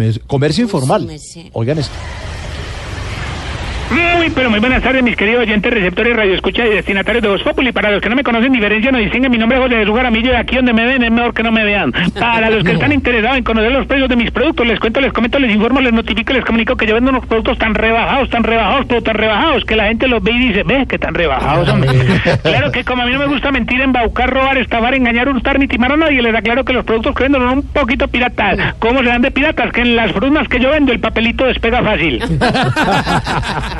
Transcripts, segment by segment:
comer- comercio informal. Oigan esto. Muy, pero muy buenas tardes, mis queridos oyentes, receptores, radioescucha y destinatarios de Voz Populi. Para los que no me conocen, diferencia, no distinguen mi nombre es José Jesús Jaramillo y aquí donde me ven es mejor que no me vean. Para los que están interesados en conocer los precios de mis productos, les cuento, les comento, les informo, les notifico, les comunico que yo vendo unos productos tan rebajados, tan rebajados, pero tan rebajados, que la gente los ve y dice, ve, que tan rebajados, hombre. Claro que como a mí no me gusta mentir, embaucar, robar, estafar, engañar, hurtar, ni timar a nadie, les aclaro que los productos que vendo son un poquito piratas. ¿Cómo serán de piratas? Que en las frutas que yo vendo el papelito despega fácil.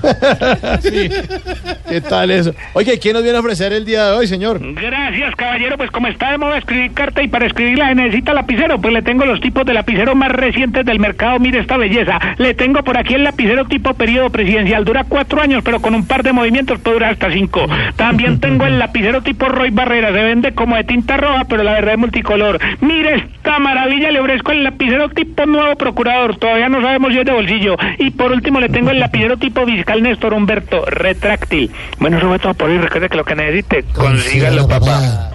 ¿Qué tal eso? Oye, ¿quién nos viene a ofrecer el día de hoy, señor? Gracias, caballero. Pues como está de moda escribir carta y para escribirla necesita lapicero, pues le tengo los tipos de lapicero más recientes del mercado. Mire esta belleza. Le tengo por aquí el lapicero tipo periodo presidencial. Dura cuatro años, pero con un par de movimientos puede durar hasta cinco. También tengo el lapicero tipo Roy Barrera. Se vende como de tinta roja, pero la verdad es multicolor. Mire esta maravilla. Le ofrezco el lapicero tipo nuevo procurador. Todavía no sabemos si es de bolsillo. Y por último le tengo el lapicero tipo fiscal Néstor Humberto retráctil. Bueno, eso fue todo por hoy. Recuerde que lo que necesite, consígalo, papá.